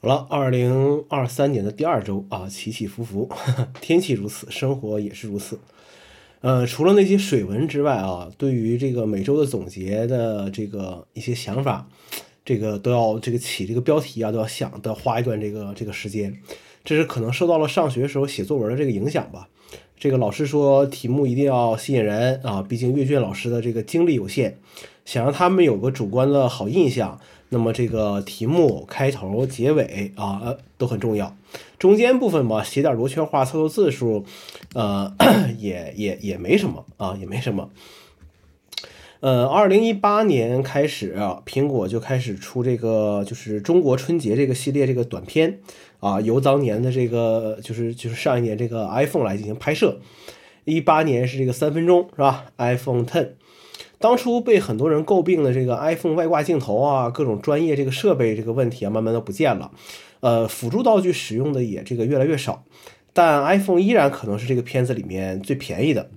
好了，二零二三年的第二周啊，起起伏伏，天气如此，生活也是如此。呃，除了那些水文之外啊，对于这个每周的总结的这个一些想法，这个都要这个起这个标题啊，都要想，都要花一段这个这个时间。这是可能受到了上学时候写作文的这个影响吧。这个老师说题目一定要吸引人啊，毕竟阅卷老师的这个精力有限，想让他们有个主观的好印象。那么这个题目开头、结尾啊，都很重要。中间部分嘛，写点罗圈话、凑凑字数，呃，也也也没什么啊，也没什么。呃，二零一八年开始啊，苹果就开始出这个就是中国春节这个系列这个短片啊，由当年的这个就是就是上一年这个 iPhone 来进行拍摄。一八年是这个三分钟是吧？iPhone Ten。当初被很多人诟病的这个 iPhone 外挂镜头啊，各种专业这个设备这个问题啊，慢慢都不见了。呃，辅助道具使用的也这个越来越少，但 iPhone 依然可能是这个片子里面最便宜的。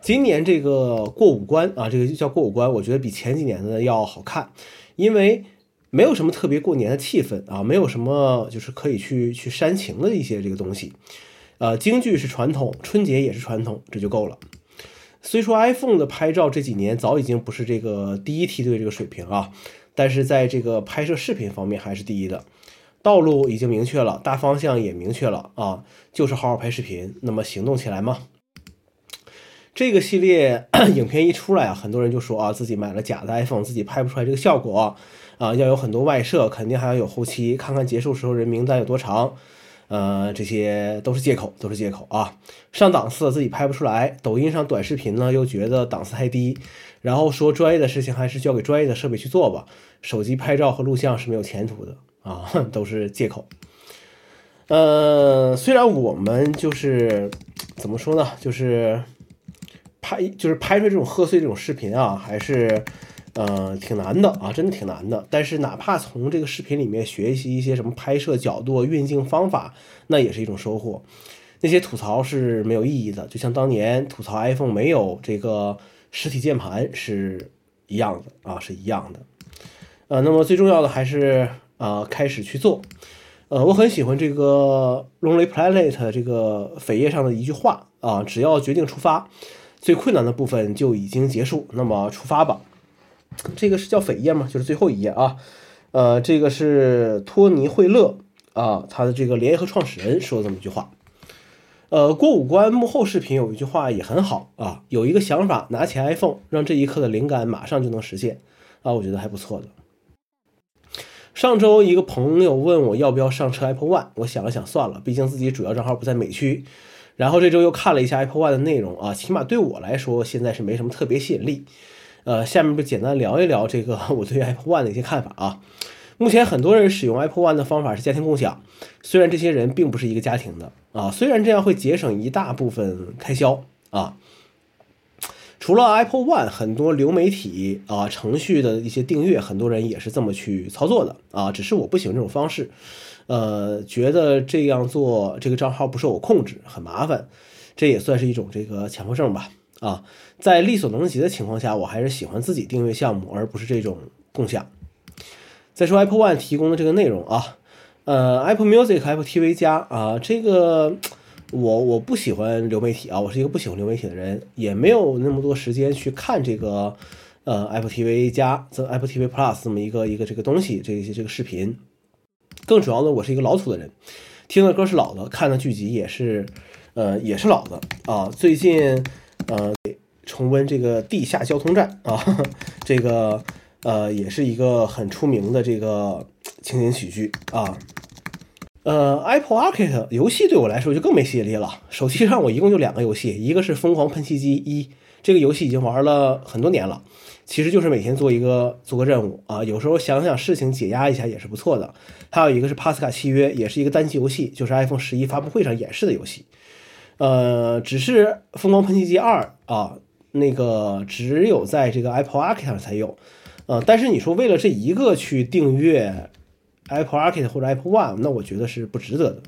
今年这个过五关啊，这个叫过五关，我觉得比前几年的要好看，因为没有什么特别过年的气氛啊，没有什么就是可以去去煽情的一些这个东西。呃，京剧是传统，春节也是传统，这就够了。虽说 iPhone 的拍照这几年早已经不是这个第一梯队这个水平啊，但是在这个拍摄视频方面还是第一的。道路已经明确了，大方向也明确了啊，就是好好拍视频。那么行动起来吗？这个系列 影片一出来啊，很多人就说啊，自己买了假的 iPhone，自己拍不出来这个效果啊，要有很多外设，肯定还要有后期，看看结束时候人名单有多长。呃，这些都是借口，都是借口啊！上档次自己拍不出来，抖音上短视频呢又觉得档次太低，然后说专业的事情还是交给专业的设备去做吧。手机拍照和录像是没有前途的啊，都是借口。呃，虽然我们就是怎么说呢，就是拍，就是拍出这种贺岁这种视频啊，还是。呃，挺难的啊，真的挺难的。但是哪怕从这个视频里面学习一些什么拍摄角度、运镜方法，那也是一种收获。那些吐槽是没有意义的，就像当年吐槽 iPhone 没有这个实体键盘是一样的啊，是一样的。呃，那么最重要的还是啊，开始去做。呃，我很喜欢这个 Lonely Planet 这个扉页上的一句话啊，只要决定出发，最困难的部分就已经结束。那么出发吧。这个是叫扉页吗？就是最后一页啊，呃，这个是托尼·惠勒啊，他的这个联合创始人说这么一句话。呃，过五关幕后视频有一句话也很好啊，有一个想法，拿起 iPhone，让这一刻的灵感马上就能实现啊，我觉得还不错的。上周一个朋友问我要不要上车 Apple One，我想了想算了，毕竟自己主要账号不在美区。然后这周又看了一下 Apple One 的内容啊，起码对我来说现在是没什么特别吸引力。呃，下面就简单聊一聊这个 我对 Apple One 的一些看法啊。目前很多人使用 Apple One 的方法是家庭共享，虽然这些人并不是一个家庭的啊，虽然这样会节省一大部分开销啊。除了 Apple One，很多流媒体啊程序的一些订阅，很多人也是这么去操作的啊。只是我不喜欢这种方式，呃，觉得这样做这个账号不受我控制，很麻烦，这也算是一种这个强迫症吧。啊，在力所能及的情况下，我还是喜欢自己订阅项目，而不是这种共享。再说 Apple One 提供的这个内容啊，呃，Apple Music、Apple TV 加啊，这个我我不喜欢流媒体啊，我是一个不喜欢流媒体的人，也没有那么多时间去看这个呃 Apple TV 加、这 Apple TV Plus 这么一个一个这个东西，这些这个视频。更主要的，我是一个老土的人，听的歌是老的，看的剧集也是呃也是老的啊，最近。呃，重温这个地下交通站 啊，这个呃也是一个很出名的这个情景喜剧啊。呃，Apple Arcade 游戏对我来说就更没吸引力了。手机上我一共就两个游戏，一个是《疯狂喷气机一》，这个游戏已经玩了很多年了，其实就是每天做一个做个任务啊，有时候想想事情解压一下也是不错的。还有一个是《帕斯卡契约》，也是一个单机游戏，就是 iPhone 十一发布会上演示的游戏。呃，只是《疯狂喷气机二》啊，那个只有在这个 Apple Arcade 上才有，呃，但是你说为了这一个去订阅 Apple Arcade 或者 Apple One，那我觉得是不值得的。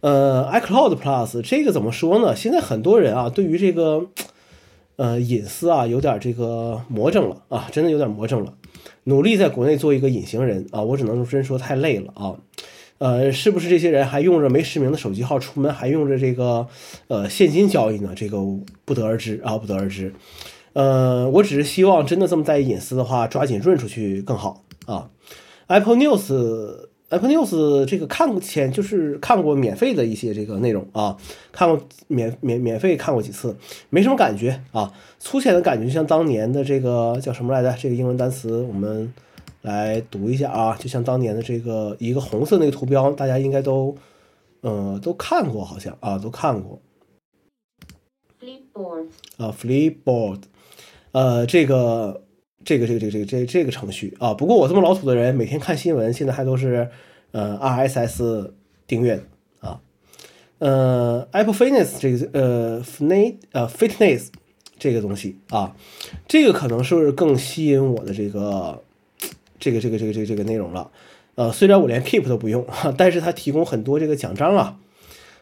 呃，iCloud Plus 这个怎么说呢？现在很多人啊，对于这个呃隐私啊，有点这个魔怔了啊，真的有点魔怔了。努力在国内做一个隐形人啊，我只能真说太累了啊。呃，是不是这些人还用着没实名的手机号出门，还用着这个呃现金交易呢？这个不得而知啊，不得而知。呃，我只是希望真的这么在意隐私的话，抓紧润出去更好啊。Apple News，Apple News 这个看过前就是看过免费的一些这个内容啊，看过免免免费看过几次，没什么感觉啊。粗浅的感觉像当年的这个叫什么来着？这个英文单词我们。来读一下啊，就像当年的这个一个红色那个图标，大家应该都，呃，都看过，好像啊，都看过。Flipboard 啊，Flipboard，呃，这个这个这个这个这个这这个程序啊，不过我这么老土的人，每天看新闻，现在还都是呃 RSS 订阅的啊，呃，Apple Fitness 这个呃 Fitness 呃 Fitness 这个东西啊，这个可能是更吸引我的这个。这个这个这个这个这个内容了，呃，虽然我连 Keep 都不用，但是它提供很多这个奖章啊，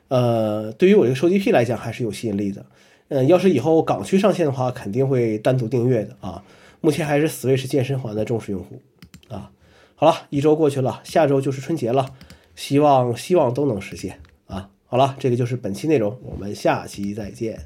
呃，对于我这个收集癖来讲还是有吸引力的。嗯，要是以后港区上线的话，肯定会单独订阅的啊。目前还是 Switch 健身环的忠实用户啊。好了，一周过去了，下周就是春节了，希望希望都能实现啊。好了，这个就是本期内容，我们下期再见。